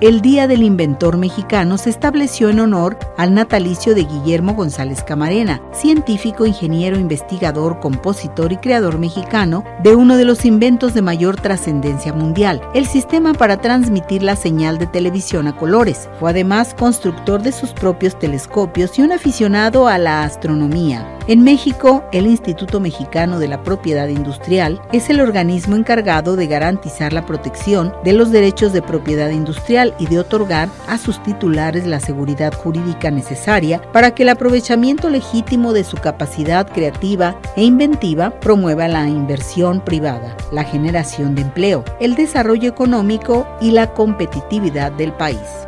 el Día del Inventor Mexicano se estableció en honor al natalicio de Guillermo González Camarena, científico, ingeniero, investigador, compositor y creador mexicano de uno de los inventos de mayor trascendencia mundial, el sistema para transmitir la señal de televisión a colores. Fue además constructor de sus propios telescopios y un aficionado a la astronomía. En México, el Instituto Mexicano de la Propiedad Industrial es el organismo encargado de garantizar la protección de los derechos de propiedad industrial y de otorgar a sus titulares la seguridad jurídica necesaria para que el aprovechamiento legítimo de su capacidad creativa e inventiva promueva la inversión privada, la generación de empleo, el desarrollo económico y la competitividad del país.